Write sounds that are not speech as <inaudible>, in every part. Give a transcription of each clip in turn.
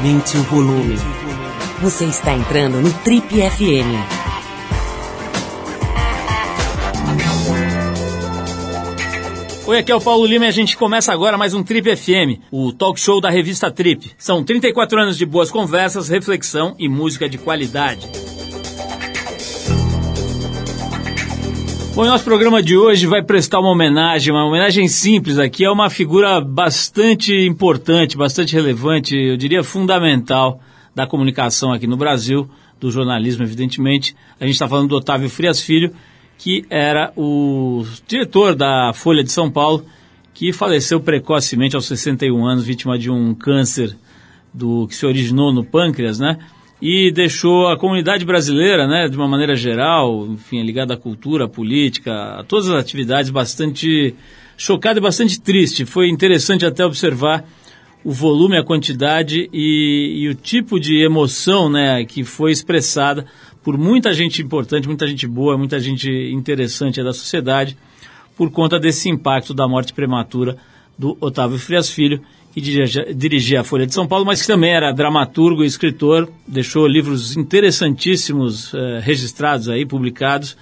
Aumente o volume. Você está entrando no Trip FM. Oi, aqui é o Paulo Lima e a gente começa agora mais um Trip FM, o talk show da revista Trip. São 34 anos de boas conversas, reflexão e música de qualidade. Bom, nosso programa de hoje vai prestar uma homenagem, uma homenagem simples aqui, é uma figura bastante importante, bastante relevante, eu diria fundamental da comunicação aqui no Brasil, do jornalismo, evidentemente. A gente está falando do Otávio Frias Filho, que era o diretor da Folha de São Paulo, que faleceu precocemente aos 61 anos, vítima de um câncer do que se originou no pâncreas, né? E deixou a comunidade brasileira, né, de uma maneira geral, enfim, ligada à cultura, à política, a todas as atividades, bastante chocada e bastante triste. Foi interessante até observar o volume, a quantidade e, e o tipo de emoção, né, que foi expressada por muita gente importante, muita gente boa, muita gente interessante da sociedade, por conta desse impacto da morte prematura do Otávio Frias Filho, que dirigia, a Folha de São Paulo, mas que também era dramaturgo e escritor, deixou livros interessantíssimos eh, registrados aí, publicados,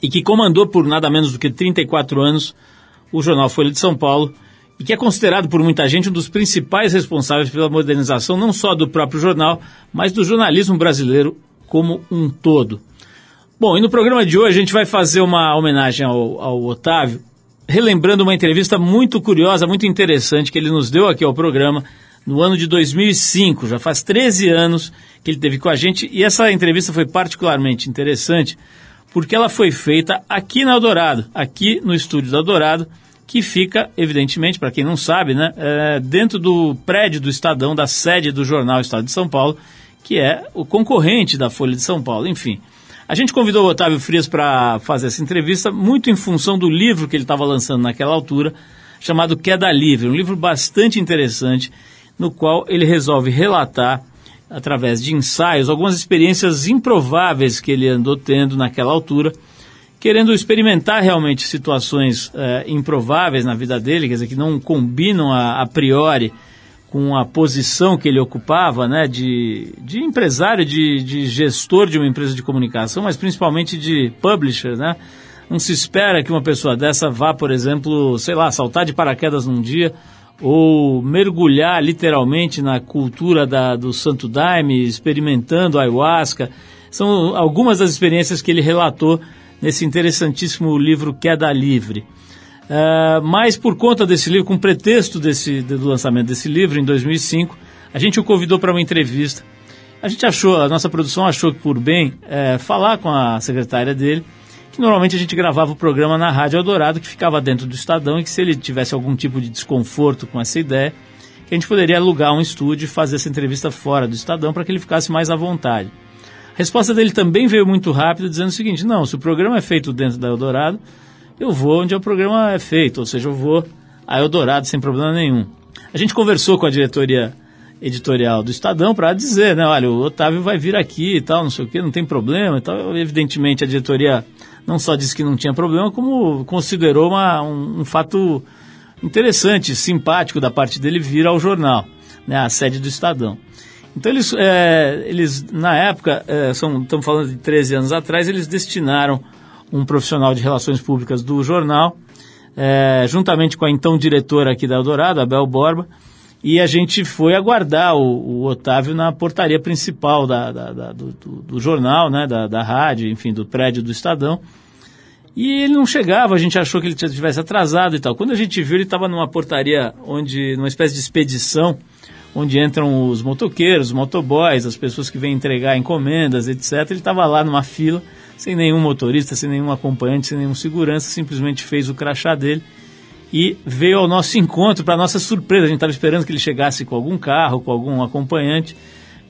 e que comandou por nada menos do que 34 anos o jornal Folha de São Paulo, e que é considerado por muita gente um dos principais responsáveis pela modernização não só do próprio jornal, mas do jornalismo brasileiro como um todo. Bom, e no programa de hoje a gente vai fazer uma homenagem ao, ao Otávio, relembrando uma entrevista muito curiosa, muito interessante que ele nos deu aqui ao programa no ano de 2005. Já faz 13 anos que ele teve com a gente e essa entrevista foi particularmente interessante porque ela foi feita aqui na Eldorado, aqui no estúdio da Eldorado, que fica, evidentemente, para quem não sabe, né, é, dentro do prédio do Estadão, da sede do jornal Estado de São Paulo, que é o concorrente da Folha de São Paulo. Enfim, a gente convidou o Otávio Frias para fazer essa entrevista, muito em função do livro que ele estava lançando naquela altura, chamado Queda Livre, um livro bastante interessante, no qual ele resolve relatar, através de ensaios, algumas experiências improváveis que ele andou tendo naquela altura, querendo experimentar realmente situações eh, improváveis na vida dele, quer dizer, que não combinam a, a priori com a posição que ele ocupava, né, de, de empresário, de, de gestor de uma empresa de comunicação, mas principalmente de publisher, né? Não se espera que uma pessoa dessa vá, por exemplo, sei lá, saltar de paraquedas num dia ou mergulhar literalmente na cultura da, do Santo Daime, experimentando ayahuasca. São algumas das experiências que ele relatou nesse interessantíssimo livro Queda Livre. Uh, mas por conta desse livro, com pretexto desse, do lançamento desse livro em 2005, a gente o convidou para uma entrevista. A gente achou, a nossa produção achou que por bem é, falar com a secretária dele, que normalmente a gente gravava o programa na Rádio Eldorado, que ficava dentro do Estadão, e que se ele tivesse algum tipo de desconforto com essa ideia, que a gente poderia alugar um estúdio e fazer essa entrevista fora do Estadão para que ele ficasse mais à vontade. A resposta dele também veio muito rápido, dizendo o seguinte: não, se o programa é feito dentro da Eldorado, eu vou onde o programa é feito, ou seja, eu vou a Eldorado sem problema nenhum. A gente conversou com a diretoria editorial do Estadão para dizer, né, olha, o Otávio vai vir aqui e tal, não sei o que, não tem problema e tal. Evidentemente a diretoria não só disse que não tinha problema, como considerou uma, um, um fato interessante, simpático da parte dele vir ao jornal, né, a sede do Estadão. Então eles, é, eles na época, é, são, estamos falando de 13 anos atrás, eles destinaram um profissional de relações públicas do jornal, é, juntamente com a então diretora aqui da Eldorado, Abel Borba, e a gente foi aguardar o, o Otávio na portaria principal da, da, da, do, do, jornal, né, da, da rádio, enfim, do prédio do Estadão. E ele não chegava, a gente achou que ele tivesse atrasado e tal. Quando a gente viu, ele estava numa portaria onde, numa espécie de expedição, onde entram os motoqueiros, os motoboys, as pessoas que vêm entregar encomendas, etc. Ele estava lá numa fila sem nenhum motorista, sem nenhum acompanhante, sem nenhum segurança, simplesmente fez o crachá dele e veio ao nosso encontro, para nossa surpresa. A gente estava esperando que ele chegasse com algum carro, com algum acompanhante.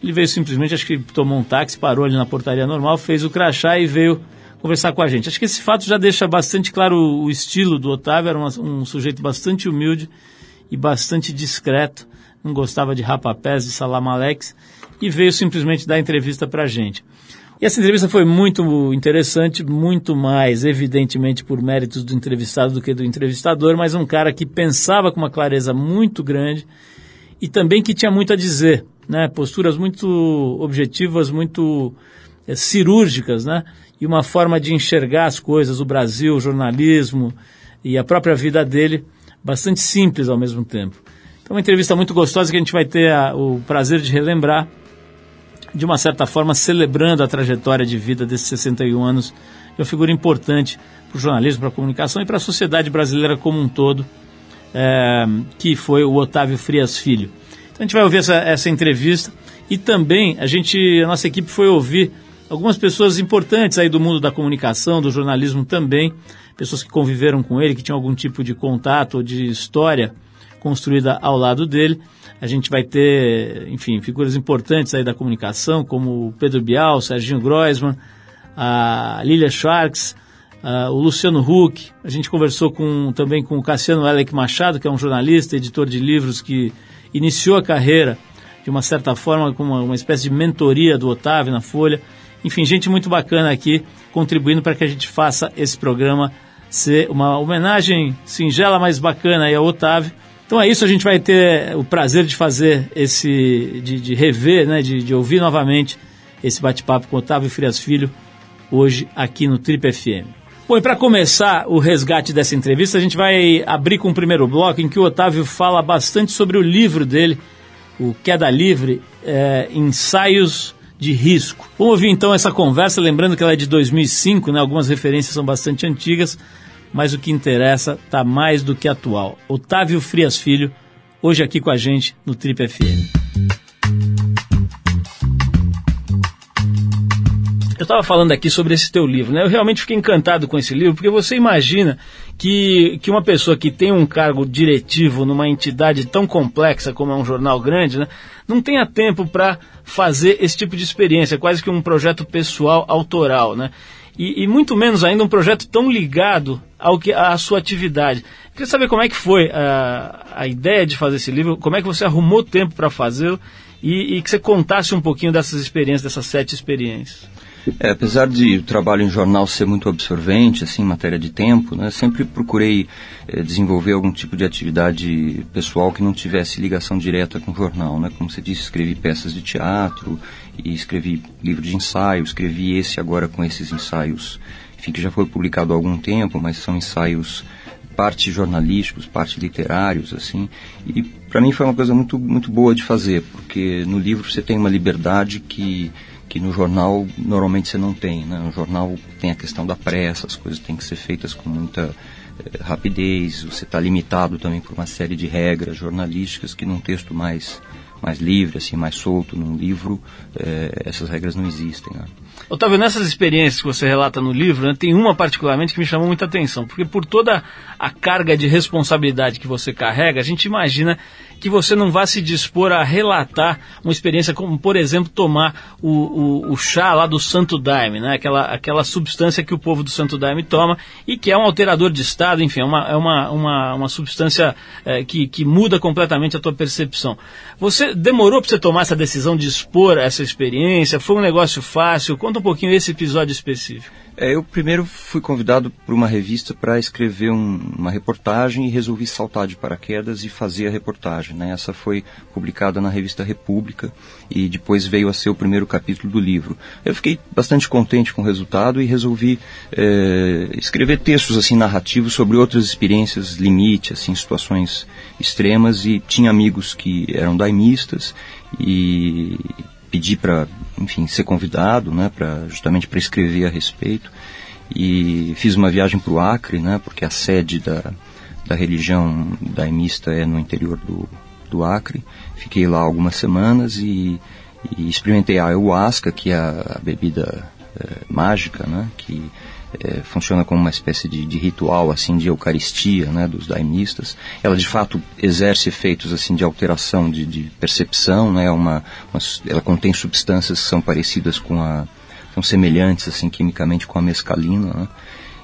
Ele veio simplesmente, acho que tomou um táxi, parou ali na portaria normal, fez o crachá e veio conversar com a gente. Acho que esse fato já deixa bastante claro o, estilo do Otávio, era uma, um sujeito bastante humilde e bastante discreto, não gostava de rapapés, de salamalex, e veio simplesmente dar entrevista para a gente. E essa entrevista foi muito interessante, muito mais, evidentemente, por méritos do entrevistado do que do entrevistador, mas um cara que pensava com uma clareza muito grande e também que tinha muito a dizer. né? Posturas muito objetivas, muito é, cirúrgicas, né? E uma forma de enxergar as coisas, o Brasil, o jornalismo e a própria vida dele, bastante simples ao mesmo tempo. Então, uma entrevista muito gostosa que a gente vai ter a, o prazer de relembrar, de uma certa forma, celebrando a trajetória de vida desses 61 anos, de uma figura importante para o jornalismo, para a comunicação e para a sociedade brasileira como um todo, é, que foi o Otávio Frias Filho. Então, a gente vai ouvir essa, essa entrevista e também a gente, a nossa equipe foi ouvir algumas pessoas importantes aí do mundo da comunicação, do jornalismo também, pessoas que conviveram com ele, que tinham algum tipo de contato ou de história construída ao lado dele. A gente vai ter, enfim, figuras importantes aí da comunicação, como o Pedro Bial, o Serginho Groisman, a Lilia Schwartz, o Luciano Huck. A gente conversou com, também com o Cassiano Elec Machado, que é um jornalista, editor de livros que iniciou a carreira de uma certa forma com uma, uma espécie de mentoria do Otávio na Folha. Enfim, gente muito bacana aqui contribuindo para que a gente faça esse programa ser uma homenagem singela, mas bacana aí ao Otávio. Então é isso, a gente vai ter o prazer de fazer esse, de, de rever, né, de, de, ouvir novamente esse bate-papo com Otávio Frias Filho, hoje aqui no Trip FM. Bom, e para começar o resgate dessa entrevista, a gente vai abrir com o primeiro bloco em que o Otávio fala bastante sobre o livro dele, o Queda Livre, é, Ensaios de risco. Vamos ouvir então essa conversa, lembrando que ela é de 2005, né? algumas referências são bastante antigas, mas o que interessa está mais do que atual. Otávio Frias Filho, hoje aqui com a gente no Trip FM. Eu estava falando aqui sobre esse teu livro, né? Eu realmente fiquei encantado com esse livro, porque você imagina que, que uma pessoa que tem um cargo diretivo numa entidade tão complexa como é um jornal grande, né? Não tenha tempo para fazer esse tipo de experiência, quase que um projeto pessoal autoral, né? E, e, muito menos ainda um projeto tão ligado ao que à sua atividade. Queria saber como é que foi a, a ideia de fazer esse livro, como é que você arrumou tempo para fazê-lo e, e que você contasse um pouquinho dessas experiências, dessas sete experiências. É, apesar de o trabalho em jornal ser muito absorvente, assim, em matéria de tempo, né, sempre procurei é, desenvolver algum tipo de atividade pessoal que não tivesse ligação direta com o jornal, né? Como você disse, escrevi peças de teatro e escrevi livro de ensaio, escrevi esse agora com esses ensaios, enfim, que já foi publicado há algum tempo, mas são ensaios parte jornalísticos, parte literários, assim. E para mim foi uma coisa muito muito boa de fazer, porque no livro você tem uma liberdade que que no jornal normalmente você não tem. Né? No jornal tem a questão da pressa, as coisas têm que ser feitas com muita eh, rapidez, você está limitado também por uma série de regras jornalísticas que num texto mais mais livre, assim, mais solto, num livro, eh, essas regras não existem. Né? Otávio, nessas experiências que você relata no livro, né, tem uma particularmente que me chamou muita atenção, porque por toda a carga de responsabilidade que você carrega, a gente imagina que você não vá se dispor a relatar uma experiência como, por exemplo, tomar o, o, o, chá lá do Santo Daime, né? aquela, aquela substância que o povo do Santo Daime toma e que é um alterador de estado, enfim, é uma, é uma, uma, uma substância é, que, que muda completamente a tua percepção. Você demorou para você tomar essa decisão de expor essa experiência? Foi um negócio fácil? Conta um pouquinho esse episódio específico. É, eu primeiro fui convidado por uma revista para escrever um, uma reportagem e resolvi saltar de paraquedas e fazer a reportagem. Né? Essa foi publicada na revista República e depois veio a ser o primeiro capítulo do livro. Eu fiquei bastante contente com o resultado e resolvi é, escrever textos assim narrativos sobre outras experiências limite, assim situações extremas e tinha amigos que eram daimistas e pedi para, enfim, ser convidado, né, para justamente para escrever a respeito. E fiz uma viagem para o Acre, né, porque a sede da, da religião daimista é no interior do, do Acre. Fiquei lá algumas semanas e, e experimentei a ayahuasca, que é a, a bebida é, mágica, né, que é, funciona como uma espécie de, de, ritual assim de eucaristia né, dos daimistas. Ela de fato exerce efeitos assim de alteração de, de percepção, né, uma, uma, ela contém substâncias que são parecidas com a são semelhantes assim quimicamente com a mescalina. Né,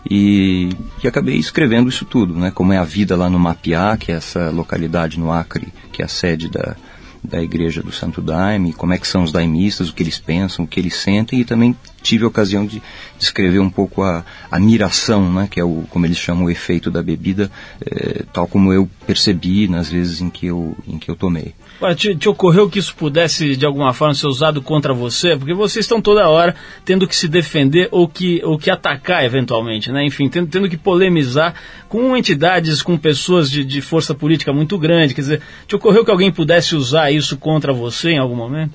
e, e, acabei escrevendo isso tudo, né, como é a vida lá no Mapiá, que é essa localidade no Acre, que é a sede da, da igreja do Santo Daime, como é que são os daimistas, o que eles pensam, o que eles sentem, e também tive a ocasião de descrever um pouco a, a miração, né, que é o, como eles chamam, o efeito da bebida, é, tal como eu percebi nas vezes em que eu, em que eu tomei. Te, te, ocorreu que isso pudesse, de alguma forma, ser usado contra você? Porque vocês estão toda hora tendo que se defender ou que, ou que atacar, eventualmente, né? Enfim, tendo, tendo que polemizar com entidades, com pessoas de, de força política muito grande. Quer dizer, te ocorreu que alguém pudesse usar isso contra você em algum momento?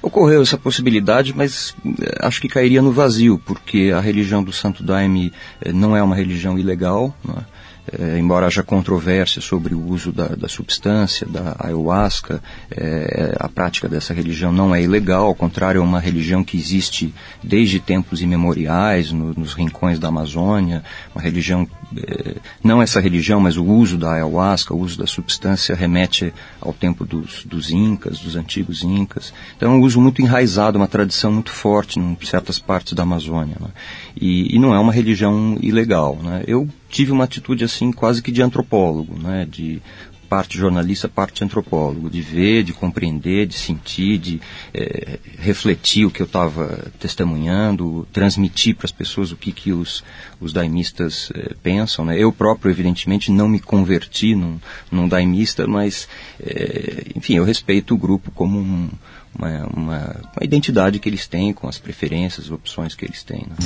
Ocorreu essa possibilidade, mas eh, acho que cairia no vazio, porque a religião do Santo Daime eh, não é uma religião ilegal, não é? É, embora haja controvérsia sobre o uso da, da substância, da ayahuasca, é, a prática dessa religião não é ilegal, ao contrário, é uma religião que existe desde tempos imemoriais, no, nos rincões da Amazônia, uma religião, não essa religião, mas o uso da ayahuasca, o uso da substância remete ao tempo dos, dos incas, dos antigos incas. Então é um uso muito enraizado, uma tradição muito forte em certas partes da Amazônia. Né? E, e, não é uma religião ilegal. Né? Eu tive uma atitude assim quase que de antropólogo, né? de parte jornalista, parte antropólogo, de ver, de compreender, de sentir, de é, refletir o que eu estava testemunhando, transmitir para as pessoas o que, que os, os daimistas é, pensam. Né? Eu próprio, evidentemente, não me converti num, num daimista, mas, é, enfim, eu respeito o grupo como um, uma, uma, uma, identidade que eles têm, com as preferências, as opções que eles têm. Né?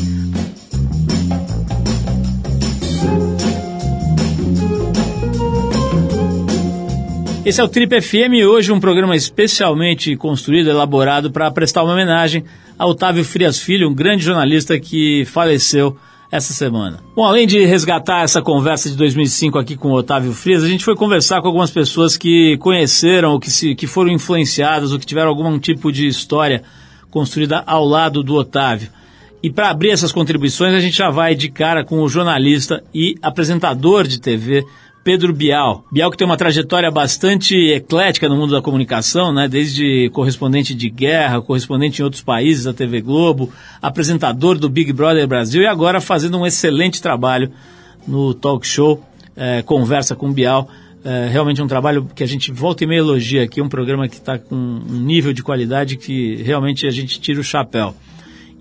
Esse é o Trip FM hoje um programa especialmente construído, elaborado para prestar uma homenagem a Otávio Frias Filho, um grande jornalista que faleceu essa semana. Bom, além de resgatar essa conversa de 2005 aqui com o Otávio Frias, a gente foi conversar com algumas pessoas que conheceram, ou que, se, que foram influenciadas, ou que tiveram algum tipo de história construída ao lado do Otávio. E para abrir essas contribuições, a gente já vai de cara com o jornalista e apresentador de TV Pedro Bial. Bial que tem uma trajetória bastante eclética no mundo da comunicação, né? desde correspondente de guerra, correspondente em outros países da TV Globo, apresentador do Big Brother Brasil e agora fazendo um excelente trabalho no talk show é, Conversa com Bial. É, realmente um trabalho que a gente volta e meia elogia aqui, um programa que está com um nível de qualidade que realmente a gente tira o chapéu.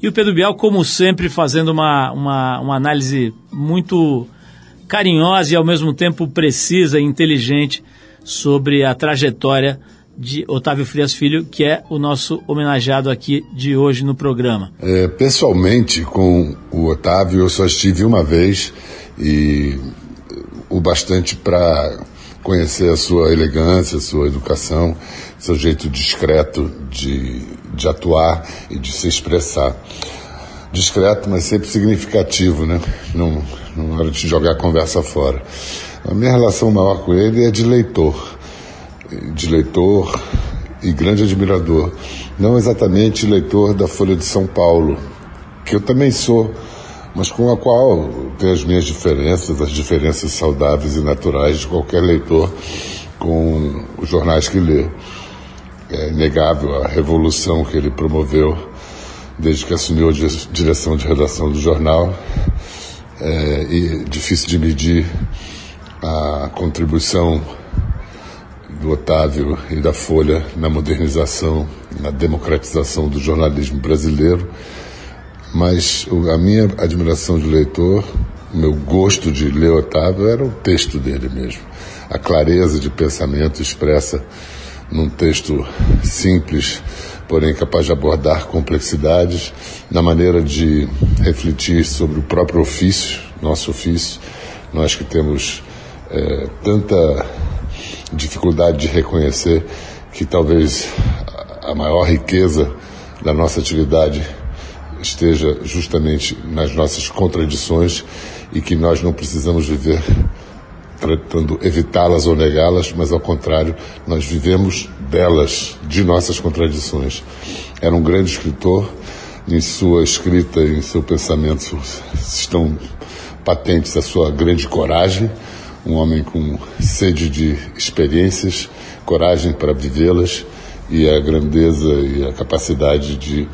E o Pedro Bial, como sempre, fazendo uma, uma, uma análise muito carinhosa e ao mesmo tempo precisa e inteligente sobre a trajetória de Otávio Frias Filho, que é o nosso homenageado aqui de hoje no programa. É, pessoalmente, com o Otávio, eu só estive uma vez e o bastante para conhecer a sua elegância, a sua educação, seu jeito discreto de, de atuar e de se expressar discreto, mas sempre significativo, né? Não, não hora de jogar a conversa fora. A minha relação maior com ele é de leitor, de leitor e grande admirador. Não exatamente leitor da Folha de São Paulo, que eu também sou, mas com a qual tenho as minhas diferenças, as diferenças saudáveis e naturais de qualquer leitor com os jornais que lê. É inegável a revolução que ele promoveu desde que assumiu a direção de redação do jornal. É, e difícil de medir a contribuição do Otávio e da Folha na modernização, na democratização do jornalismo brasileiro, mas a minha admiração de leitor, o meu gosto de ler Otávio era o texto dele mesmo, a clareza de pensamento expressa num texto simples, porém capaz de abordar complexidades na maneira de refletir sobre o próprio ofício, nosso ofício. Nós que temos é, tanta dificuldade de reconhecer que talvez a maior riqueza da nossa atividade esteja justamente nas nossas contradições e que nós não precisamos viver tentando evitá-las ou negá-las, mas ao contrário, nós vivemos delas, de nossas contradições. Era um grande escritor, em sua escrita em seu pensamento estão patentes a sua grande coragem, um homem com sede de experiências, coragem para vivê-las e a grandeza e a capacidade de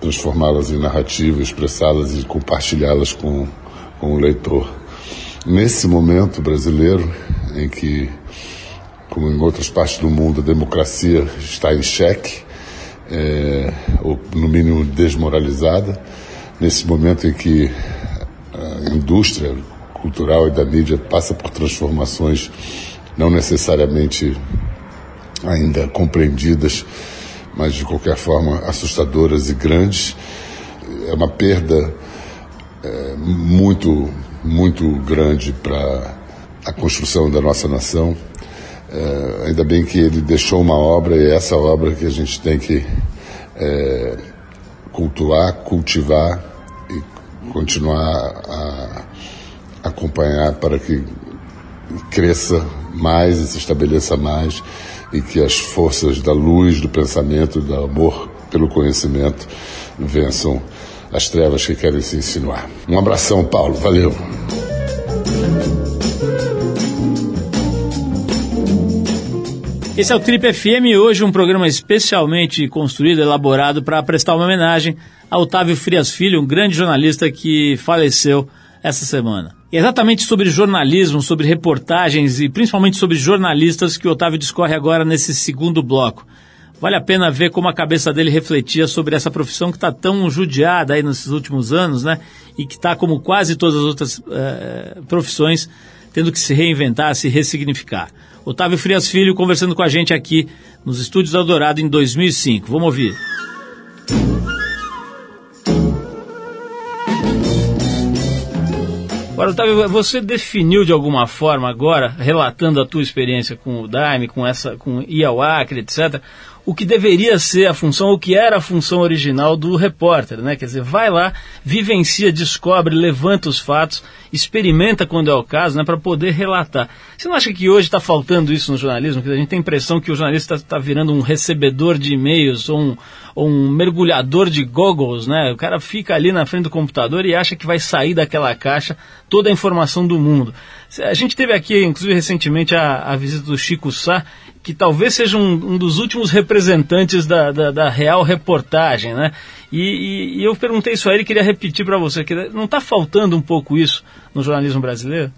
transformá-las em narrativa, expressá-las e compartilhá-las com, com o leitor. Nesse momento brasileiro, em que, como em outras partes do mundo, a democracia está em xeque, é, ou no mínimo desmoralizada, nesse momento em que a indústria cultural e da mídia passa por transformações não necessariamente ainda compreendidas, mas de qualquer forma assustadoras e grandes. É uma perda é, muito, muito grande para a construção da nossa nação. É, ainda bem que ele deixou uma obra e é essa obra que a gente tem que é, cultuar, cultivar e continuar a acompanhar para que cresça mais e se estabeleça mais e que as forças da luz, do pensamento, do amor pelo conhecimento vençam as trevas que querem se insinuar. Um abração, Paulo. Valeu. Esse é o Trip FM, hoje um programa especialmente construído, elaborado para prestar uma homenagem a Otávio Frias Filho, um grande jornalista que faleceu essa semana. E é exatamente sobre jornalismo, sobre reportagens e principalmente sobre jornalistas que o Otávio discorre agora nesse segundo bloco. Vale a pena ver como a cabeça dele refletia sobre essa profissão que está tão judiada aí nesses últimos anos, né? E que está, como quase todas as outras uh, profissões, tendo que se reinventar, se ressignificar. Otávio Frias Filho conversando com a gente aqui nos estúdios da em 2005. Vamos ouvir. Agora, Otávio, você definiu de alguma forma agora, relatando a tua experiência com o Daime, com essa, com Iauacre, etc., o que deveria ser a função, o que era a função original do repórter, né? Quer dizer, vai lá, vivencia, descobre, levanta os fatos, experimenta quando é o caso, né? Para poder relatar. Você não acha que hoje está faltando isso no jornalismo? Que a gente tem a impressão que o jornalista está tá virando um recebedor de e-mails ou um, ou um mergulhador de goggles, né? O cara fica ali na frente do computador e acha que vai sair daquela caixa toda a informação do mundo. A gente teve aqui, inclusive recentemente, a, a visita do Chico Sá, que talvez seja um, um dos últimos representantes da, da, da real reportagem, né? E, e, e, eu perguntei isso a ele, queria repetir para você, que não está faltando um pouco isso no jornalismo brasileiro?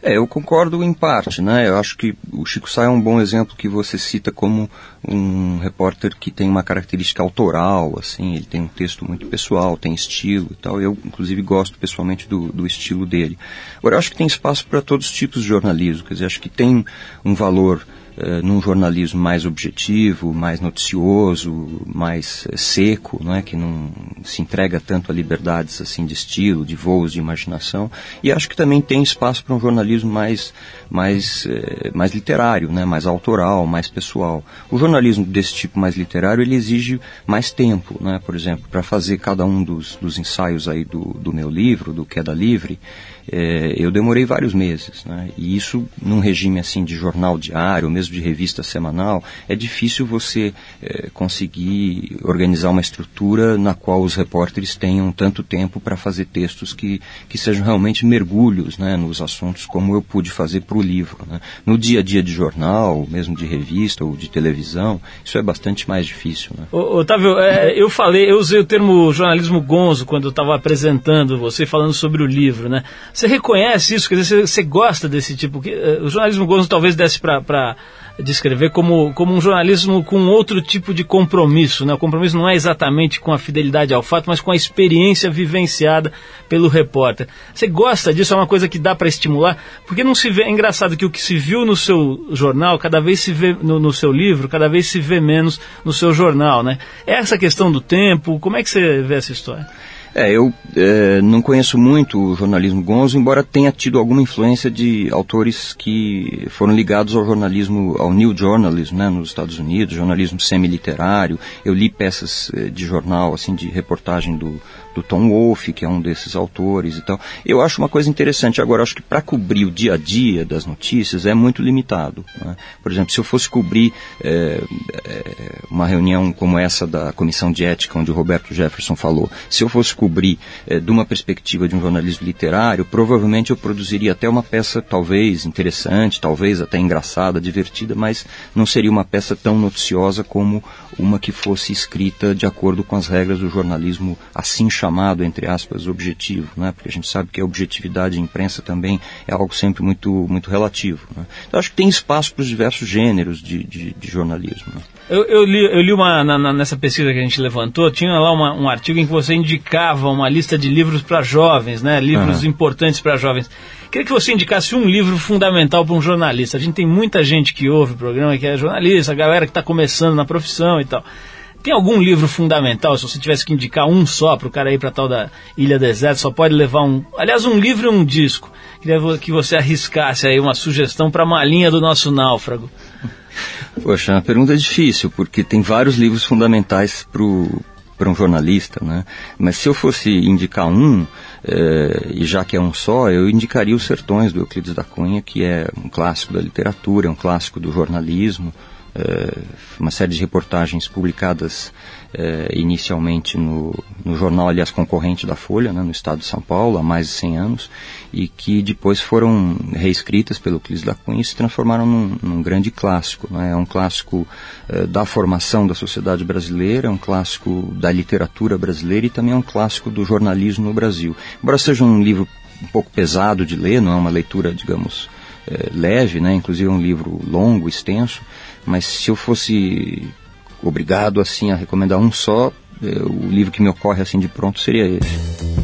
É, eu concordo em parte, né? Eu acho que o Chico Sá é um bom exemplo que você cita como um repórter que tem uma característica autoral, assim, ele tem um texto muito pessoal, tem estilo e tal. Eu, inclusive, gosto pessoalmente do, do estilo dele. Agora, eu acho que tem espaço para todos os tipos de jornalismo, quer dizer, acho que tem um valor uh, num jornalismo mais objetivo, mais noticioso, mais uh, seco, não é? que não se entrega tanto a liberdades assim de estilo, de voos, de imaginação. E acho que também tem espaço para um jornalismo mais, mais, uh, mais literário, né? mais autoral, mais pessoal. O jornalismo desse tipo mais literário ele exige mais tempo, né? por exemplo, para fazer cada um dos, dos ensaios aí do, do meu livro, do Queda Livre eu demorei vários meses, né? E isso num regime assim de jornal diário, mesmo de revista semanal, é difícil você é, conseguir organizar uma estrutura na qual os repórteres tenham tanto tempo para fazer textos que, que sejam realmente mergulhos, né, nos assuntos como eu pude fazer para o livro. Né? No dia a dia de jornal, mesmo de revista ou de televisão, isso é bastante mais difícil. Né? Ô, Otávio, é, eu falei, eu usei o termo jornalismo gonzo quando eu estava apresentando você falando sobre o livro, né? Você reconhece isso? Quer dizer, você, gosta desse tipo? Que, uh, o jornalismo Gonzo talvez desse para descrever como, como um jornalismo com outro tipo de compromisso. Né? O compromisso não é exatamente com a fidelidade ao fato, mas com a experiência vivenciada pelo repórter. Você gosta disso? É uma coisa que dá para estimular? Porque não se vê. É engraçado que o que se viu no seu jornal, cada vez se vê no, no seu livro, cada vez se vê menos no seu jornal. Né? Essa questão do tempo, como é que você vê essa história? É, eu é, não conheço muito o jornalismo gonzo, embora tenha tido alguma influência de autores que foram ligados ao jornalismo, ao New Journalism, né, nos Estados Unidos, jornalismo semi-literário. Eu li peças é, de jornal, assim, de reportagem do, do Tom Wolfe, que é um desses autores e tal. Eu acho uma coisa interessante. Agora, acho que para cobrir o dia a dia das notícias é muito limitado. Né? Por exemplo, se eu fosse cobrir é, é, uma reunião como essa da Comissão de Ética, onde o Roberto Jefferson falou, se eu fosse cobrir é, de uma perspectiva de um jornalismo literário, provavelmente eu produziria até uma peça talvez interessante, talvez até engraçada, divertida, mas não seria uma peça tão noticiosa como uma que fosse escrita de acordo com as regras do jornalismo assim chamado, entre aspas, objetivo, né? porque a gente sabe que a objetividade de imprensa também é algo sempre muito, muito relativo. Né? Então acho que tem espaço para os diversos gêneros de, de, de jornalismo. Né? Eu, eu, li, eu li uma, na, na, nessa pesquisa que a gente levantou, tinha lá uma, um artigo em que você indicava uma lista de livros para jovens, né? livros uhum. importantes para jovens. Queria que você indicasse um livro fundamental para um jornalista. A gente tem muita gente que ouve o programa que é jornalista, a galera que está começando na profissão e tal. Tem algum livro fundamental, se você tivesse que indicar um só para o cara ir para tal da Ilha Deserta, só pode levar um. Aliás, um livro e um disco. Queria que você arriscasse aí uma sugestão para a malinha do nosso náufrago. Poxa, a pergunta é difícil, porque tem vários livros fundamentais para um jornalista, né? Mas se eu fosse indicar um, é, e já que é um só, eu indicaria Os Sertões, do Euclides da Cunha, que é um clássico da literatura, é um clássico do jornalismo, é, uma série de reportagens publicadas é, inicialmente no, no, jornal, aliás, concorrente da Folha, né, no estado de São Paulo, há mais de 100 anos, e que depois foram reescritas pelo Clis da Cunha e se transformaram num, num grande clássico. Né, é um clássico é, da formação da sociedade brasileira, é um clássico da literatura brasileira e também é um clássico do jornalismo no Brasil. Embora seja um livro um pouco pesado de ler, não é uma leitura, digamos, leve, né, inclusive é um livro longo, extenso, mas se eu fosse obrigado assim a recomendar um só, é, o livro que me ocorre assim de pronto seria esse.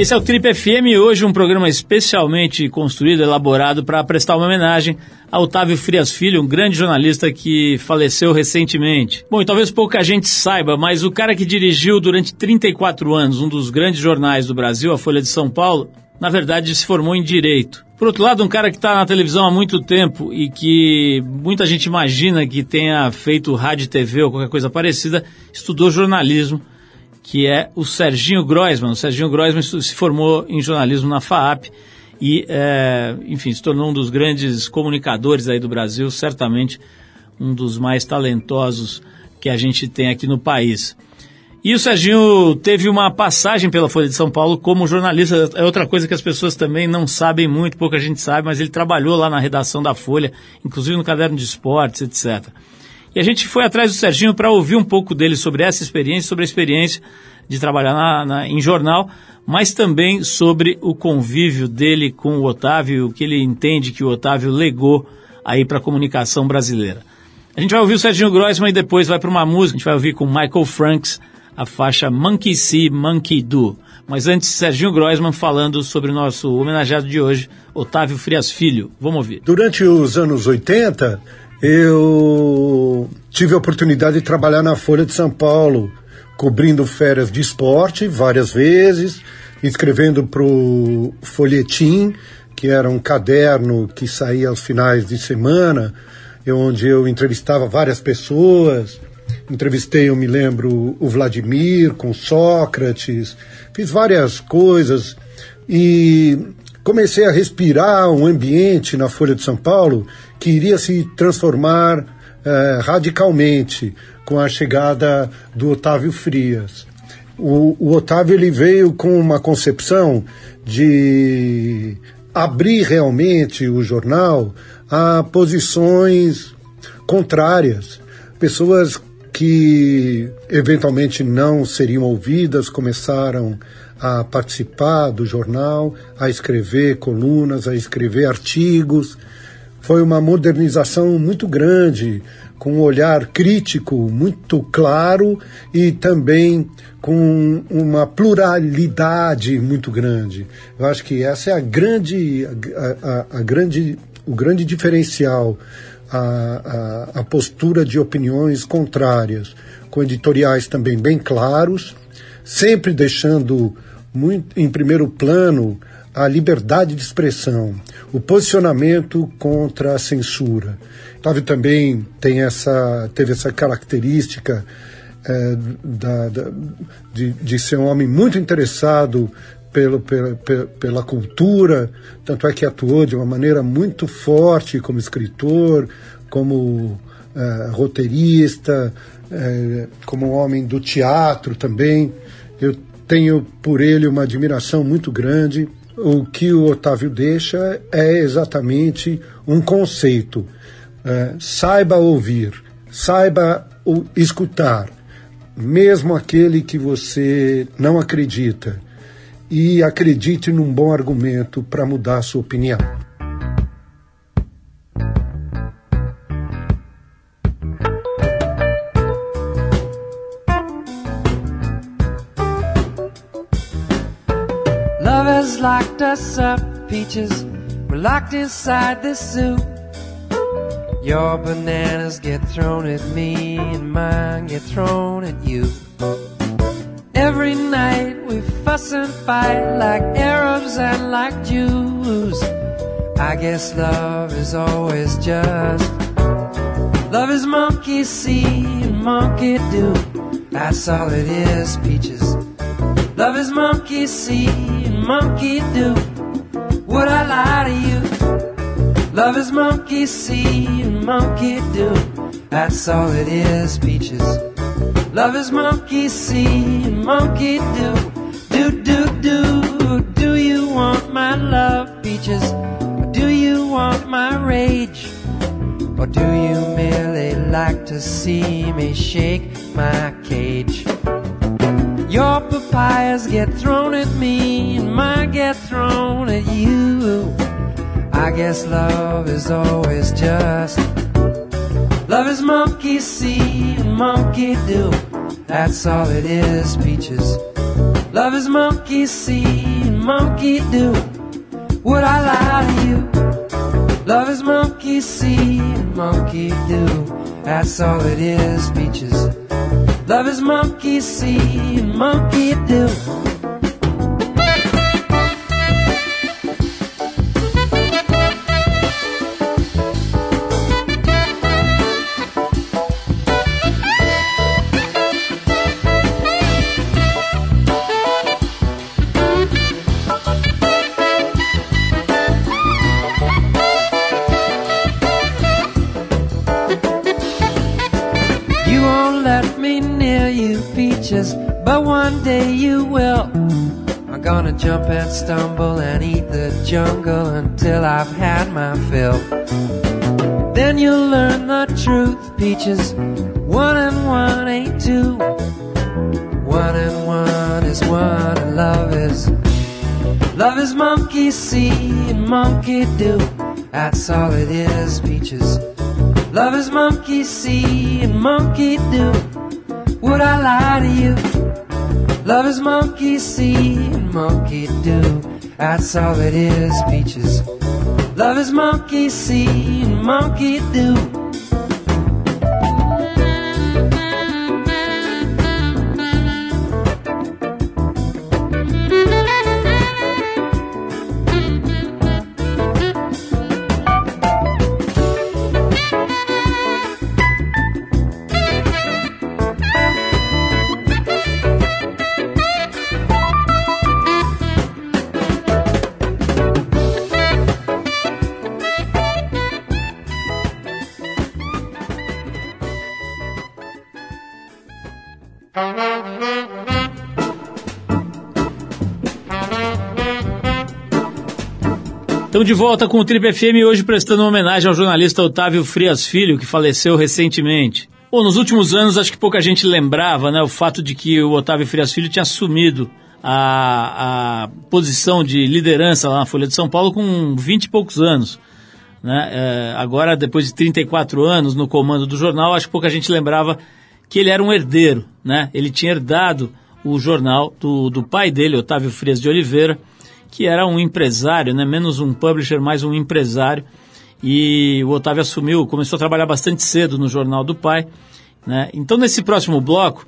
Esse é o Trip FM, hoje um programa especialmente construído, elaborado para prestar uma homenagem a Otávio Frias Filho, um grande jornalista que faleceu recentemente. Bom, e talvez pouca gente saiba, mas o cara que dirigiu durante 34 anos um dos grandes jornais do Brasil, a Folha de São Paulo, na verdade se formou em Direito. Por outro lado, um cara que está na televisão há muito tempo e que muita gente imagina que tenha feito rádio e TV ou qualquer coisa parecida, estudou jornalismo, que é o Serginho Groisman. O Serginho Groisman se formou em jornalismo na FAAP e, é, enfim, se tornou um dos grandes comunicadores aí do Brasil, certamente um dos mais talentosos que a gente tem aqui no país. E o Serginho teve uma passagem pela Folha de São Paulo como jornalista. É outra coisa que as pessoas também não sabem muito, pouca gente sabe, mas ele trabalhou lá na redação da Folha, inclusive no caderno de esportes, etc. E a gente foi atrás do Serginho para ouvir um pouco dele sobre essa experiência, sobre a experiência de trabalhar na, na, em jornal, mas também sobre o convívio dele com o Otávio, o que ele entende que o Otávio legou aí para a comunicação brasileira. A gente vai ouvir o Serginho Grossman e depois vai para uma música, a gente vai ouvir com Michael Franks a faixa Monkey See, Monkey Do. Mas antes, Serginho Groisman falando sobre o nosso homenageado de hoje, Otávio Frias Filho. Vamos ouvir. Durante os anos 80, eu tive a oportunidade de trabalhar na Folha de São Paulo, cobrindo férias de esporte várias vezes, escrevendo para o Folhetim, que era um caderno que saía aos finais de semana, onde eu entrevistava várias pessoas Entrevistei, eu me lembro, o Vladimir com Sócrates, fiz várias coisas e comecei a respirar um ambiente na Folha de São Paulo que iria se transformar eh, radicalmente com a chegada do Otávio Frias. O, o Otávio ele veio com uma concepção de abrir realmente o jornal a posições contrárias, pessoas que eventualmente não seriam ouvidas, começaram a participar do jornal, a escrever colunas, a escrever artigos. Foi uma modernização muito grande, com um olhar crítico muito claro e também com uma pluralidade muito grande. Eu acho que essa é a grande, a, a, a grande, o grande diferencial a, a, a postura de opiniões contrárias, com editoriais também bem claros, sempre deixando muito em primeiro plano a liberdade de expressão, o posicionamento contra a censura. Otávio também tem essa, teve essa característica é, da, da, de, de ser um homem muito interessado pelo, pela, pela cultura, tanto é que atuou de uma maneira muito forte como escritor, como uh, roteirista, uh, como homem do teatro também. Eu tenho por ele uma admiração muito grande. O que o Otávio deixa é exatamente um conceito. Uh, saiba ouvir, saiba escutar, mesmo aquele que você não acredita e acredite num bom argumento para mudar a sua opinião. has locked us up, Peaches. We're locked inside this zoo. Your bananas get thrown at me, and mine get thrown at you. Every night we fuss and fight like Arabs and like Jews. I guess love is always just love is monkey see and monkey do. That's all it is, peaches. Love is monkey see and monkey do. Would I lie to you? Love is monkey see and monkey do. That's all it is, peaches. Love is monkey see and monkey do. Do, do, you want my love, peaches? Or do you want my rage? Or do you merely like to see me shake my cage? Your papayas get thrown at me, and mine get thrown at you. I guess love is always just love is monkey see monkey do. That's all it is, peaches. Love is monkey see and monkey do. Would I lie to you? Love is monkey see and monkey do. That's all it is, peaches. Love is monkey see and monkey do. Jump and stumble and eat the jungle until I've had my fill. Then you'll learn the truth, peaches. One and one ain't two. One and one is one, and love is love is monkey see and monkey do. That's all it is, peaches. Love is monkey see and monkey do. Would I lie to you? Love is monkey see monkey do. That's all it is, peaches. Love is monkey see and monkey do. Estamos de volta com o Trip FM hoje prestando homenagem ao jornalista Otávio Frias Filho, que faleceu recentemente. Bom, nos últimos anos acho que pouca gente lembrava né, o fato de que o Otávio Frias Filho tinha assumido a, a posição de liderança lá na Folha de São Paulo com 20 e poucos anos. Né? É, agora, depois de 34 anos no comando do jornal, acho que pouca gente lembrava que ele era um herdeiro. Né? Ele tinha herdado o jornal do, do pai dele, Otávio Frias de Oliveira, que era um empresário, né? menos um publisher, mais um empresário. E o Otávio assumiu, começou a trabalhar bastante cedo no jornal do pai. Né? Então, nesse próximo bloco,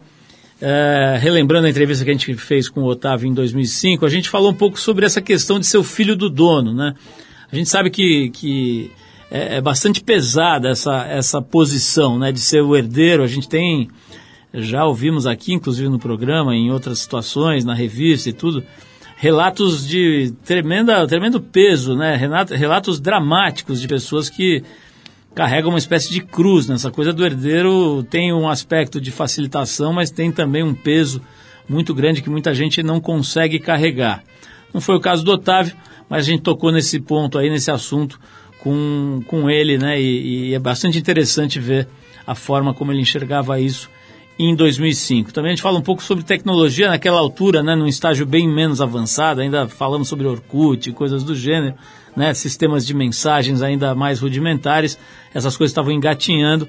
é, relembrando a entrevista que a gente fez com o Otávio em 2005, a gente falou um pouco sobre essa questão de ser o filho do dono. Né? A gente sabe que, que é, é bastante pesada essa, essa posição né? de ser o herdeiro. A gente tem, já ouvimos aqui, inclusive no programa, em outras situações, na revista e tudo, relatos de tremenda, tremendo peso, né? relatos dramáticos de pessoas que carregam uma espécie de cruz nessa coisa do herdeiro tem um aspecto de facilitação, mas tem também um peso muito grande que muita gente não consegue carregar. Não foi o caso do Otávio, mas a gente tocou nesse ponto aí, nesse assunto com, com ele, né? E, e é bastante interessante ver a forma como ele enxergava isso em 2005. Também a gente fala um pouco sobre tecnologia naquela altura, né, num estágio bem menos avançado, ainda falamos sobre Orkut coisas do gênero, né, sistemas de mensagens ainda mais rudimentares, essas coisas estavam engatinhando.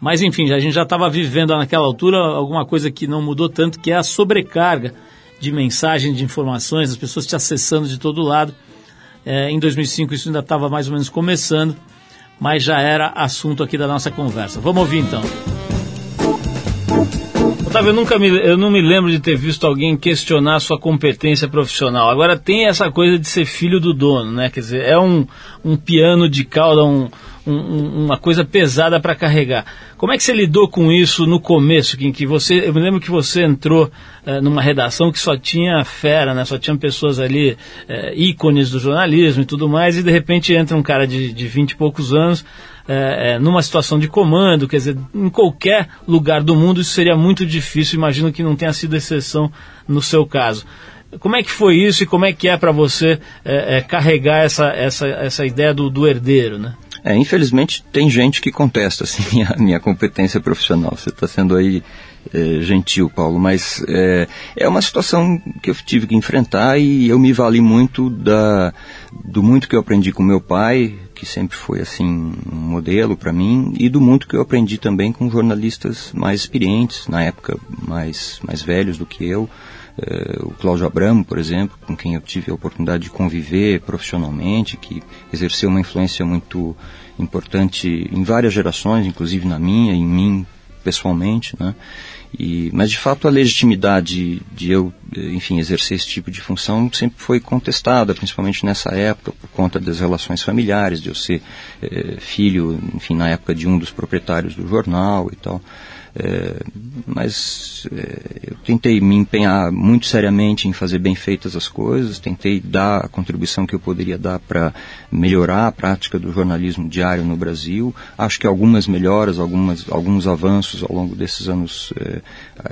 Mas enfim, a gente já estava vivendo naquela altura alguma coisa que não mudou tanto, que é a sobrecarga de mensagens, de informações, as pessoas te acessando de todo lado. É, em 2005 isso ainda estava mais ou menos começando, mas já era assunto aqui da nossa conversa. Vamos ouvir então. Otávio, eu, nunca me, eu não me lembro de ter visto alguém questionar sua competência profissional. Agora tem essa coisa de ser filho do dono, né? Quer dizer, é um, um piano de cauda, um, um, uma coisa pesada para carregar. Como é que você lidou com isso no começo, em que você, eu me lembro que você entrou eh, numa redação que só tinha fera, né? Só tinham pessoas ali eh, ícones do jornalismo e tudo mais, e de repente entra um cara de, de 20 e poucos anos é, é, numa situação de comando, quer dizer, em qualquer lugar do mundo isso seria muito difícil, imagino que não tenha sido exceção no seu caso. Como é que foi isso e como é que é para você é, é, carregar essa, essa, essa ideia do, do herdeiro, né? É, infelizmente tem gente que contesta <laughs> assim, a minha competência profissional. Você está sendo aí é, gentil, Paulo, mas é, é uma situação que eu tive que enfrentar e eu me vali muito da, do muito que eu aprendi com meu pai, que sempre foi assim um modelo para mim, e do muito que eu aprendi também com jornalistas mais experientes, na época mais, mais velhos do que eu. É, o Cláudio Abramo, por exemplo, com quem eu tive a oportunidade de conviver profissionalmente, que exerceu uma influência muito importante em várias gerações, inclusive na minha, em mim pessoalmente, né? E, mas de fato a legitimidade de eu, enfim, exercer esse tipo de função sempre foi contestada, principalmente nessa época, por conta das relações familiares, de eu ser eh, filho, enfim, na época de um dos proprietários do jornal e tal. É, mas é, eu tentei me empenhar muito seriamente em fazer bem feitas as coisas, tentei dar a contribuição que eu poderia dar para melhorar a prática do jornalismo diário no Brasil. Acho que algumas melhoras, algumas, alguns avanços ao longo desses anos, é,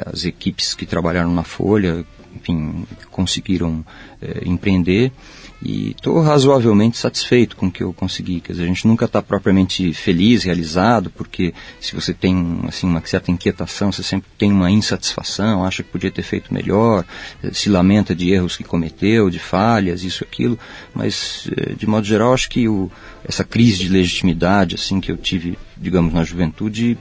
as equipes que trabalharam na Folha, enfim, conseguiram é, empreender e estou razoavelmente satisfeito com o que eu consegui. Quer dizer, a gente nunca está propriamente feliz, realizado, porque se você tem assim uma certa inquietação, você sempre tem uma insatisfação, acha que podia ter feito melhor, eh, se lamenta de erros que cometeu, de falhas, isso aquilo. Mas eh, de modo geral, acho que o, essa crise de legitimidade assim que eu tive, digamos, na juventude,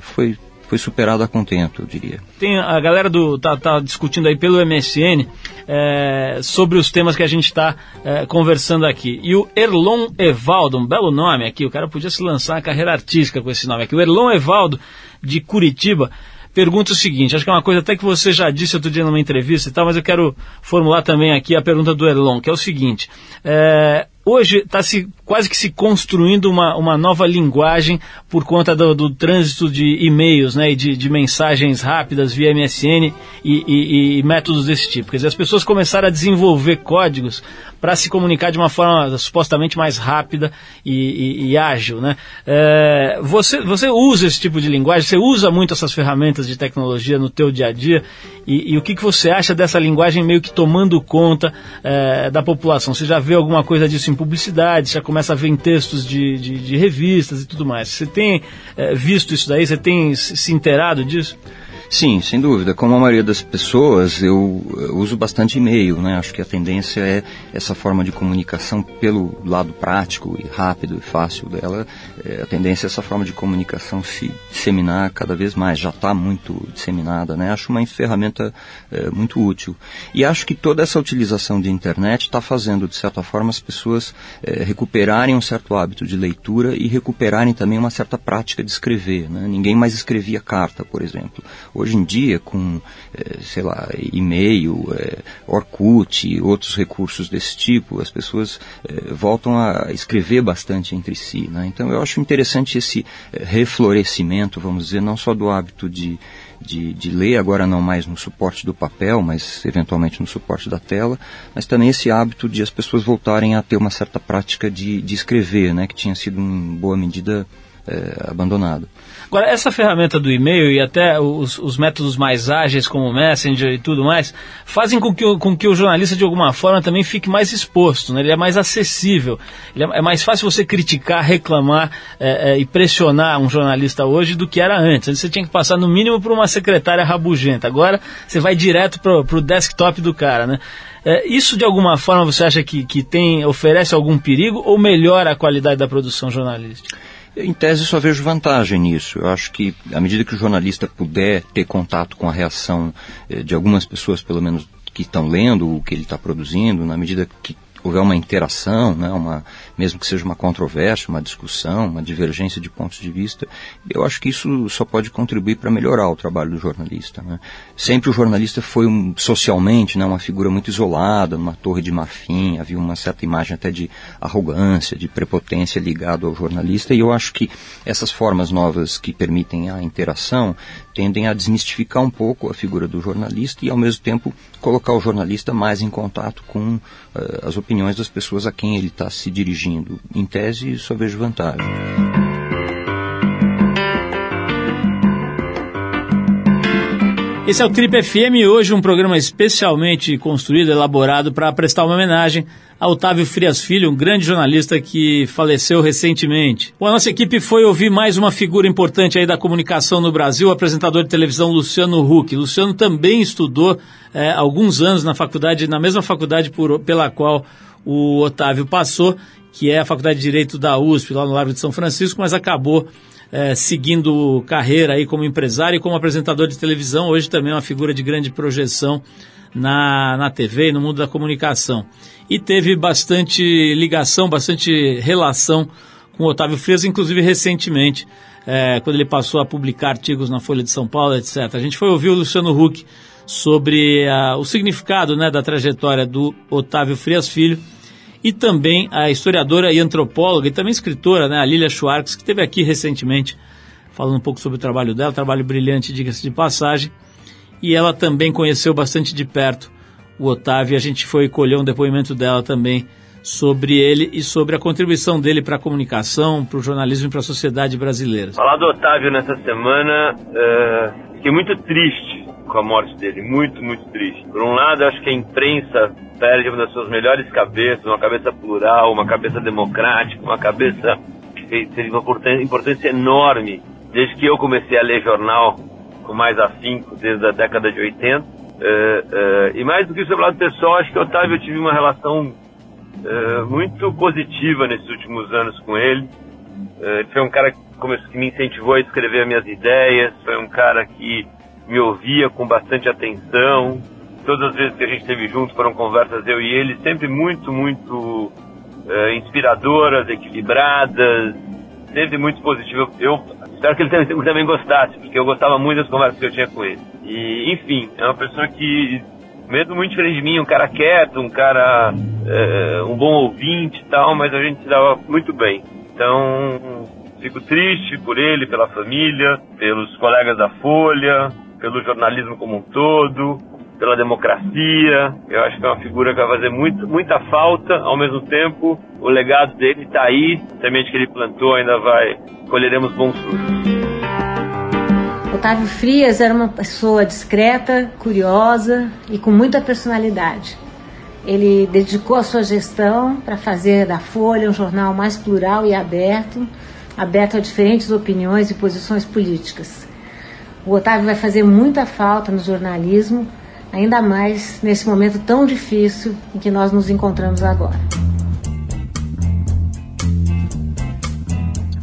foi foi superado a contento, eu diria. Tem a galera do tá, tá discutindo aí pelo MSN é, sobre os temas que a gente está é, conversando aqui. E o Erlon Evaldo, um belo nome aqui, o cara podia se lançar a carreira artística com esse nome aqui. O Erlon Evaldo de Curitiba pergunta o seguinte, acho que é uma coisa até que você já disse outro dia numa entrevista e tal, mas eu quero formular também aqui a pergunta do Erlon, que é o seguinte, é, hoje está se quase que se construindo uma, uma nova linguagem por conta do, do trânsito de e-mails né, e de, de, mensagens rápidas via MSN e, e, e, métodos desse tipo. Quer dizer, as pessoas começaram a desenvolver códigos para se comunicar de uma forma supostamente mais rápida e, e ágil. Né? É, você, você usa esse tipo de linguagem, você usa muito essas ferramentas de tecnologia no teu dia a dia e, o que, que você acha dessa linguagem meio que tomando conta é, da população? Você já vê alguma coisa disso em publicidade, já começa a ver em textos de, de, de revistas e tudo mais. Você tem é, visto isso daí? Você tem se inteirado disso? Sim, sem dúvida. Como a maioria das pessoas, eu, uso bastante e-mail, né? Acho que a tendência é essa forma de comunicação pelo lado prático e rápido e fácil dela. É, a tendência é essa forma de comunicação se disseminar cada vez mais. Já está muito disseminada, né? Acho uma ferramenta é, muito útil. E acho que toda essa utilização de internet está fazendo, de certa forma, as pessoas é, recuperarem um certo hábito de leitura e recuperarem também uma certa prática de escrever, né? Ninguém mais escrevia carta, por exemplo Hoje em dia, com, é, sei lá, e-mail, é, Orkut e outros recursos desse tipo, as pessoas é, voltam a escrever bastante entre si. Né? Então eu acho interessante esse reflorescimento, vamos dizer, não só do hábito de, de, de, ler, agora não mais no suporte do papel, mas eventualmente no suporte da tela, mas também esse hábito de as pessoas voltarem a ter uma certa prática de, de escrever, né, que tinha sido em boa medida é, abandonado. Agora, essa ferramenta do e-mail e até os, os, métodos mais ágeis, como o Messenger e tudo mais, fazem com que, o, com que o jornalista, de alguma forma, também fique mais exposto, né? ele é mais acessível. É, é, mais fácil você criticar, reclamar é, e pressionar um jornalista hoje do que era antes. Antes você tinha que passar, no mínimo, por uma secretária rabugenta. Agora, você vai direto para o desktop do cara, né? Isso de alguma forma você acha que, que tem oferece algum perigo ou melhora a qualidade da produção jornalística? Em tese, só vejo vantagem nisso. Eu acho que, à medida que o jornalista puder ter contato com a reação eh, de algumas pessoas, pelo menos que estão lendo o que ele está produzindo, na medida que houver uma interação, né, uma, mesmo que seja uma controvérsia, uma discussão, uma divergência de pontos de vista, eu acho que isso só pode contribuir para melhorar o trabalho do jornalista. Né. Sempre o jornalista foi um, socialmente né, uma figura muito isolada, numa torre de marfim, havia uma certa imagem até de arrogância, de prepotência ligado ao jornalista, e eu acho que essas formas novas que permitem a interação tendem a desmistificar um pouco a figura do jornalista e, ao mesmo tempo, colocar o jornalista mais em contato com uh, as opiniões das pessoas a quem ele está se dirigindo. Em tese, só vejo vantagem. Esse é o Trip FM, hoje um programa especialmente construído, elaborado para prestar uma homenagem a Otávio Frias Filho, um grande jornalista que faleceu recentemente. Bom, a nossa equipe foi ouvir mais uma figura importante aí da comunicação no Brasil, o apresentador de televisão Luciano Huck. Luciano também estudou é, alguns anos na faculdade, na mesma faculdade por, pela qual o Otávio passou, que é a Faculdade de Direito da USP, lá no Largo de São Francisco, mas acabou é, seguindo carreira aí como empresário e como apresentador de televisão, hoje também é uma figura de grande projeção na, na TV e no mundo da comunicação. E teve bastante ligação, bastante relação com Otávio Frias, inclusive recentemente, é, quando ele passou a publicar artigos na Folha de São Paulo, etc. A gente foi ouvir o Luciano Huck sobre a, o significado né, da trajetória do Otávio Frias Filho e também a historiadora e antropóloga e também escritora, né, a Lilia Schwartz, que esteve aqui recentemente falando um pouco sobre o trabalho dela, trabalho brilhante, diga-se de passagem, e ela também conheceu bastante de perto o Otávio e a gente foi colher um depoimento dela também sobre ele e sobre a contribuição dele para a comunicação, para o jornalismo e para a sociedade brasileira. Falar do Otávio nessa semana, uh, fiquei muito triste com a morte dele, muito, muito triste. Por um lado, acho que a imprensa perde uma das suas melhores cabeças, uma cabeça plural, uma cabeça democrática, uma cabeça que teve uma importância enorme desde que eu comecei a ler jornal com mais afinco, desde a década de 80. Uh, uh, e mais do que isso, lado pessoal, acho que o Otávio eu tive uma relação uh, muito positiva nesses últimos anos com ele. ele foi um cara que, que me incentivou a escrever minhas ideias, foi um cara que me ouvia com bastante atenção, Todas as vezes que a gente esteve junto foram conversas eu e ele, sempre muito, muito é, inspiradoras, equilibradas, sempre muito positivas. Eu espero que ele também, <laughs> também gostasse, porque eu gostava muito das conversas que eu tinha com ele. E, enfim, é uma pessoa que, mesmo muito diferente de mim, um cara quieto, um cara, é, um bom ouvinte e tal, mas a gente se dava muito bem. Então, fico triste por ele, pela família, pelos colegas da Folha, pelo jornalismo como um todo pela democracia. Eu acho que é uma figura que vai fazer muito, muita falta, ao mesmo tempo o legado dele está aí, a semente que ele plantou ainda vai, colheremos bons frutos. Otávio Frias era uma pessoa discreta, curiosa e com muita personalidade. Ele dedicou a sua gestão para fazer da Folha um jornal mais plural e aberto, aberto a diferentes opiniões e posições políticas. O Otávio vai fazer muita falta no jornalismo, ainda mais nesse momento tão difícil em que nós nos encontramos agora.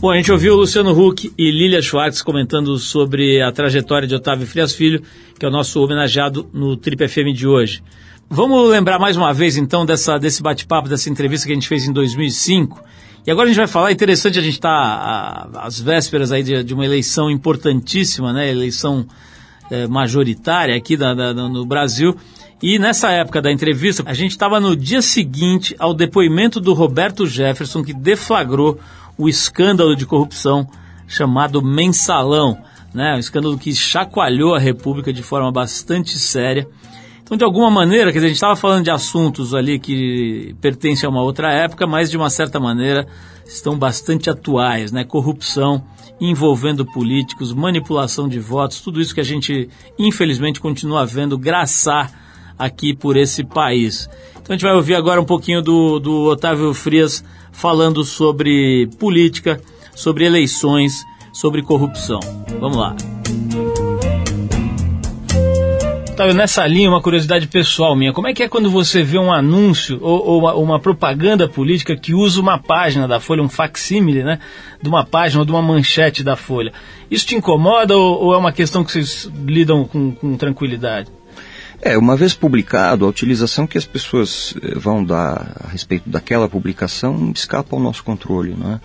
Bom, a gente ouviu Luciano Huck e Lilia Schwartz comentando sobre a trajetória de Otávio Frias Filho, que é o nosso homenageado no Trip FM de hoje. Vamos lembrar mais uma vez, então, dessa, desse bate-papo, dessa entrevista que a gente fez em 2005. E agora a gente vai falar, interessante a gente estar tá, às vésperas aí de, de, uma eleição importantíssima, né? Eleição é, majoritária aqui da, da, no Brasil. E nessa época da entrevista, a gente estava no dia seguinte ao depoimento do Roberto Jefferson, que deflagrou o escândalo de corrupção chamado Mensalão, né? um escândalo que chacoalhou a República de forma bastante séria. Então, de alguma maneira, quer dizer, a gente estava falando de assuntos ali que pertencem a uma outra época, mas de uma certa maneira estão bastante atuais, né? Corrupção envolvendo políticos, manipulação de votos, tudo isso que a gente, infelizmente, continua vendo graçar aqui por esse país. Então a gente vai ouvir agora um pouquinho do, do Otávio Frias falando sobre política, sobre eleições, sobre corrupção. Vamos lá. Otávio, nessa linha, uma curiosidade pessoal minha. Como é que é quando você vê um anúncio ou, ou uma, uma, propaganda política que usa uma página da Folha, um facsímile, né? De uma página ou de uma manchete da Folha. Isso te incomoda ou, ou é uma questão que vocês lidam com, com tranquilidade? É, uma vez publicado, a utilização que as pessoas eh, vão dar a respeito daquela publicação escapa ao nosso controle. Né?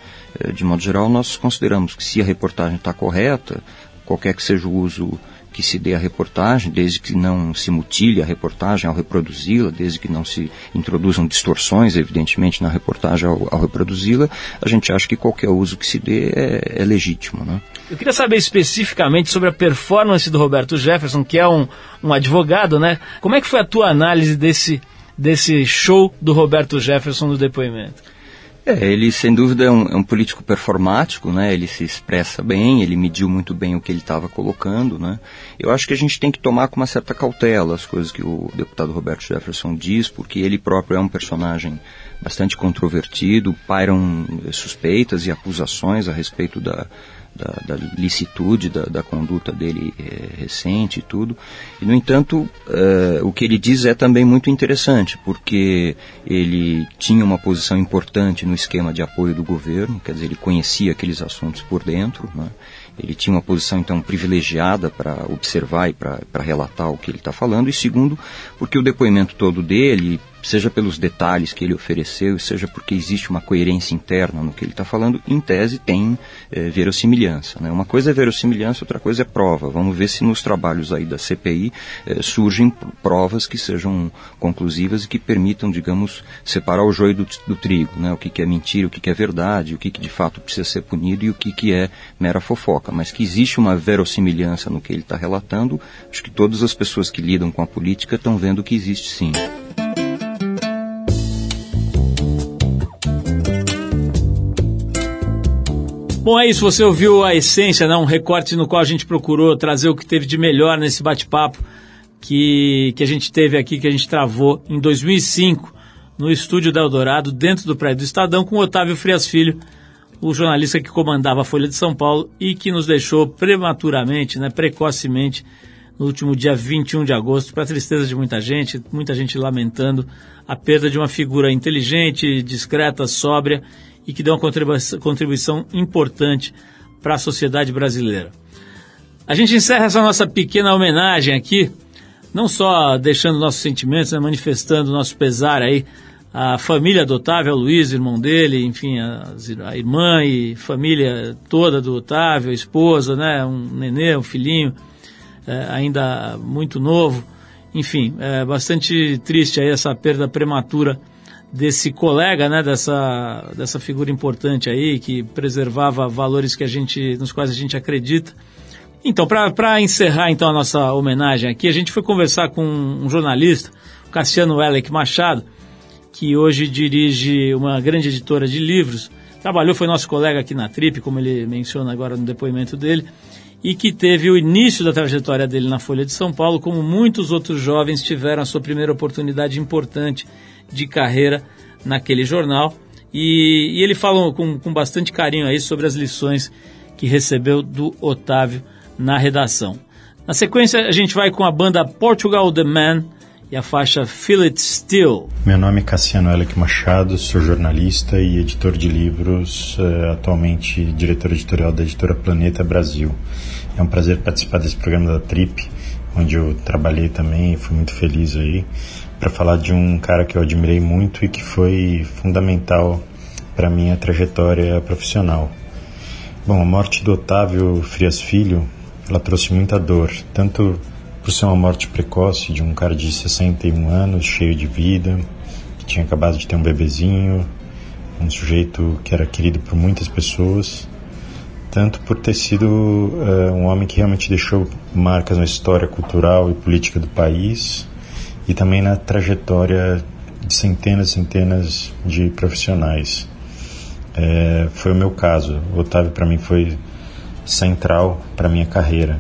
De modo geral, nós consideramos que se a reportagem está correta, qualquer que seja o uso que se dê a reportagem, desde que não se mutile a reportagem ao reproduzi-la, desde que não se introduzam distorções, evidentemente, na reportagem ao, ao reproduzi-la, a gente acha que qualquer uso que se dê é, é, legítimo. Né? Eu queria saber especificamente sobre a performance do Roberto Jefferson, que é um, um advogado, né? Como é que foi a tua análise desse, desse show do Roberto Jefferson no depoimento? É, ele sem dúvida é um, é um, político performático, né? Ele se expressa bem, ele mediu muito bem o que ele estava colocando, né? Eu acho que a gente tem que tomar com uma certa cautela as coisas que o deputado Roberto Jefferson diz, porque ele próprio é um personagem bastante controvertido, pairam suspeitas e acusações a respeito da, da, da licitude da, da, conduta dele é, recente e tudo. E, no entanto, é, o que ele diz é também muito interessante, porque ele tinha uma posição importante no esquema de apoio do governo, quer dizer, ele conhecia aqueles assuntos por dentro, né? ele tinha uma posição então privilegiada para observar e para relatar o que ele está falando, e segundo, porque o depoimento todo dele seja pelos detalhes que ele ofereceu, seja porque existe uma coerência interna no que ele está falando, em tese tem é, verossimilhança. Né? Uma coisa é verossimilhança, outra coisa é prova. Vamos ver se nos trabalhos aí da CPI é, surgem provas que sejam conclusivas e que permitam, digamos, separar o joio do, do trigo, né? o que, que, é mentira, o que, que é verdade, o que, que, de fato precisa ser punido e o que, que é mera fofoca. Mas que existe uma verossimilhança no que ele está relatando, acho que todas as pessoas que lidam com a política estão vendo que existe sim. Bom, é isso. Você ouviu a essência, né? um recorte no qual a gente procurou trazer o que teve de melhor nesse bate-papo que, que a gente teve aqui, que a gente travou em 2005 no estúdio da Eldorado, dentro do prédio do Estadão, com Otávio Frias Filho, o jornalista que comandava a Folha de São Paulo e que nos deixou prematuramente, né, precocemente, no último dia 21 de agosto, para tristeza de muita gente, muita gente lamentando a perda de uma figura inteligente, discreta, sóbria e que deu uma contribuição, importante para a sociedade brasileira. A gente encerra essa nossa pequena homenagem aqui, não só deixando nossos sentimentos, né, manifestando nosso pesar aí à família do Otávio, ao Luiz, irmão dele, enfim, a, a irmã e família toda do Otávio, a esposa, né, um nenê, um filhinho, é, ainda muito novo. Enfim, é bastante triste aí essa perda prematura desse colega, né, dessa, dessa figura importante aí, que preservava valores que a gente, nos quais a gente acredita. Então, para encerrar então a nossa homenagem aqui, a gente foi conversar com um jornalista, Cassiano Elec Machado, que hoje dirige uma grande editora de livros, trabalhou, foi nosso colega aqui na Trip, como ele menciona agora no depoimento dele, e que teve o início da trajetória dele na Folha de São Paulo, como muitos outros jovens tiveram a sua primeira oportunidade importante de carreira naquele jornal. E, e ele fala com, com bastante carinho aí sobre as lições que recebeu do Otávio na redação. Na sequência, a gente vai com a banda Portugal The Man e a faixa Feel It Still. Meu nome é Cassiano Elec Machado, sou jornalista e editor de livros, uh, atualmente diretor editorial da editora Planeta Brasil. É um prazer participar desse programa da Trip, onde eu trabalhei também e fui muito feliz aí para falar de um cara que eu admirei muito e que foi fundamental para minha trajetória profissional. Bom, a morte do Otávio Frias Filho, ela trouxe muita dor, tanto por ser uma morte precoce de um cara de 61 anos, cheio de vida, que tinha acabado de ter um bebezinho, um sujeito que era querido por muitas pessoas, tanto por ter sido uh, um homem que realmente deixou marcas na história cultural e política do país, e também na trajetória de centenas e centenas de profissionais. É, foi o meu caso. O Otávio, para mim, foi central para minha carreira.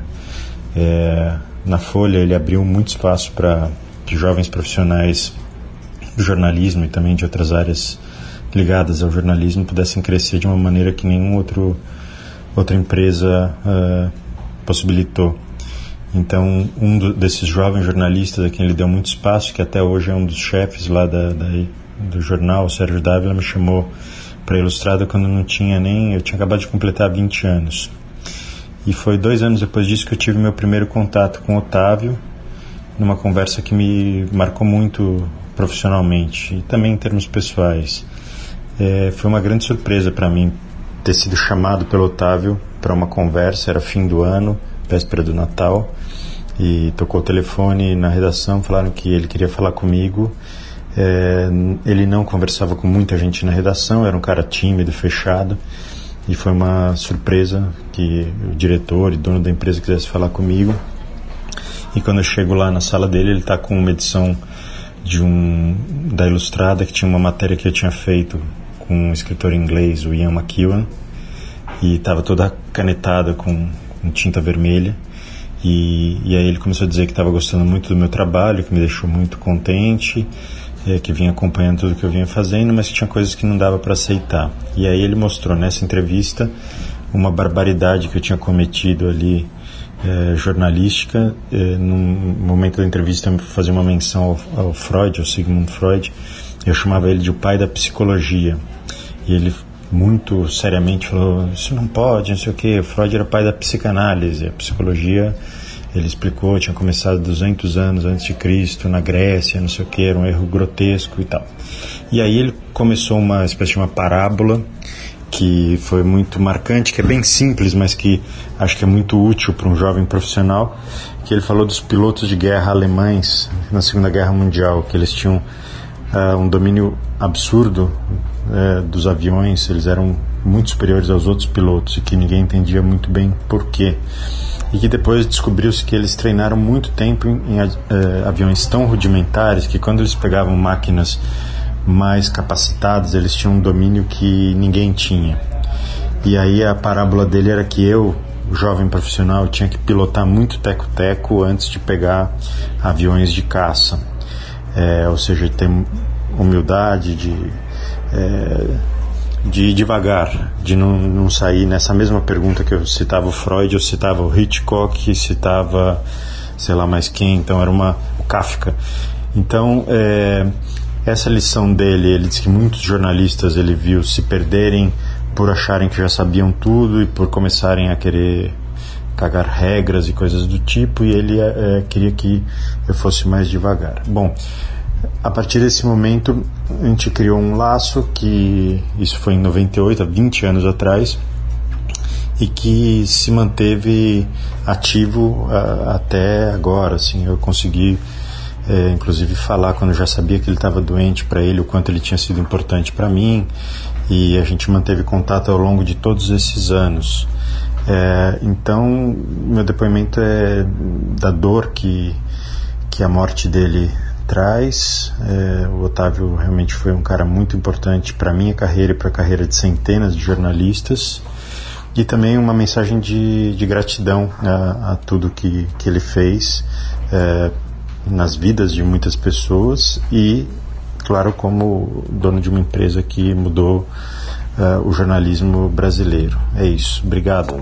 É, na Folha, ele abriu muito espaço para jovens profissionais do jornalismo e também de outras áreas ligadas ao jornalismo pudessem crescer de uma maneira que nenhuma outro, outra empresa uh, possibilitou. Então, um do, desses jovens jornalistas a quem ele deu muito espaço, que até hoje é um dos chefes lá da, da do jornal, o Sérgio Dávila, me chamou para Ilustrada quando não tinha nem. Eu tinha acabado de completar 20 anos. E foi dois anos depois disso que eu tive meu primeiro contato com o Otávio, numa conversa que me marcou muito profissionalmente e também em termos pessoais. É, foi uma grande surpresa para mim ter sido chamado pelo Otávio para uma conversa, era fim do ano, véspera do Natal, e tocou o telefone na redação, falaram que ele queria falar comigo. É, ele não conversava com muita gente na redação, era um cara tímido, fechado, e foi uma surpresa que o diretor e dono da empresa quisesse falar comigo. E quando eu chego lá na sala dele, ele está com uma edição de um da Ilustrada que tinha uma matéria que eu tinha feito com um escritor inglês, o Ian McEwan, e estava toda canetada com, com tinta vermelha. E, e, aí ele começou a dizer que estava gostando muito do meu trabalho, que me deixou muito contente, é, que vinha acompanhando tudo que eu vinha fazendo, mas que tinha coisas que não dava para aceitar. E aí ele mostrou nessa entrevista uma barbaridade que eu tinha cometido ali é, jornalística. É, num momento da entrevista eu fazia uma menção ao, ao Freud, ao Sigmund Freud. Eu chamava ele de o pai da psicologia. E ele muito seriamente falou: Isso não pode, não sei o que. Freud era pai da psicanálise, a psicologia. Ele explicou, tinha começado 200 anos antes de Cristo, na Grécia, não sei o que, era um erro grotesco e tal. E aí ele começou uma espécie de uma parábola que foi muito marcante, que é bem simples, mas que acho que é muito útil para um jovem profissional, que ele falou dos pilotos de guerra alemães na Segunda Guerra Mundial, que eles tinham uh, um domínio absurdo é, dos aviões, eles eram muito superiores aos outros pilotos e que ninguém entendia muito bem por quê. E que depois descobriu-se que eles treinaram muito tempo em, em é, aviões tão rudimentares que quando eles pegavam máquinas mais capacitadas, eles tinham um domínio que ninguém tinha. E aí a parábola dele era que eu, jovem profissional, tinha que pilotar muito teco-teco antes de pegar aviões de caça. É, ou seja, ter humildade, de é, de ir devagar, de não, não sair nessa mesma pergunta que eu citava o Freud, eu citava o Hitchcock, citava sei lá mais quem, então era uma o Kafka. Então é, essa lição dele, ele diz que muitos jornalistas ele viu se perderem por acharem que já sabiam tudo e por começarem a querer cagar regras e coisas do tipo, e ele é, queria que eu fosse mais devagar. Bom, a partir desse momento, a gente criou um laço que isso foi em 98, há 20 anos atrás, e que se manteve ativo uh, até agora. Assim, eu consegui, é, inclusive, falar quando eu já sabia que ele estava doente para ele, o quanto ele tinha sido importante para mim, e a gente manteve contato ao longo de todos esses anos. É, então, meu depoimento é da dor que, que a morte dele traz. É, o Otávio realmente foi um cara muito importante para a minha carreira e para a carreira de centenas de jornalistas. E também uma mensagem de, de gratidão a, a, tudo que, que ele fez é, nas vidas de muitas pessoas e, claro, como dono de uma empresa que mudou é, o jornalismo brasileiro. É isso. Obrigado.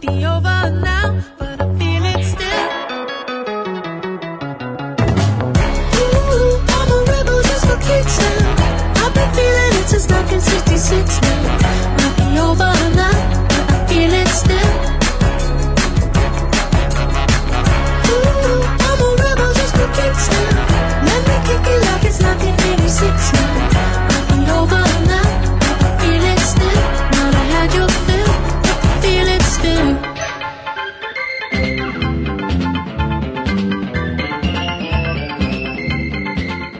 Be over now, but I feel it still. Ooh, I'm a rebel just for kicks now. I've been feeling it since 1966 now. Might be over now, but I feel it still. Ooh, I'm a rebel just for kicks now. Let me kick it like it's 1986 now.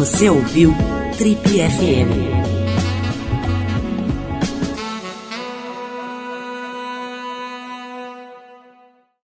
Você ouviu Trip FM.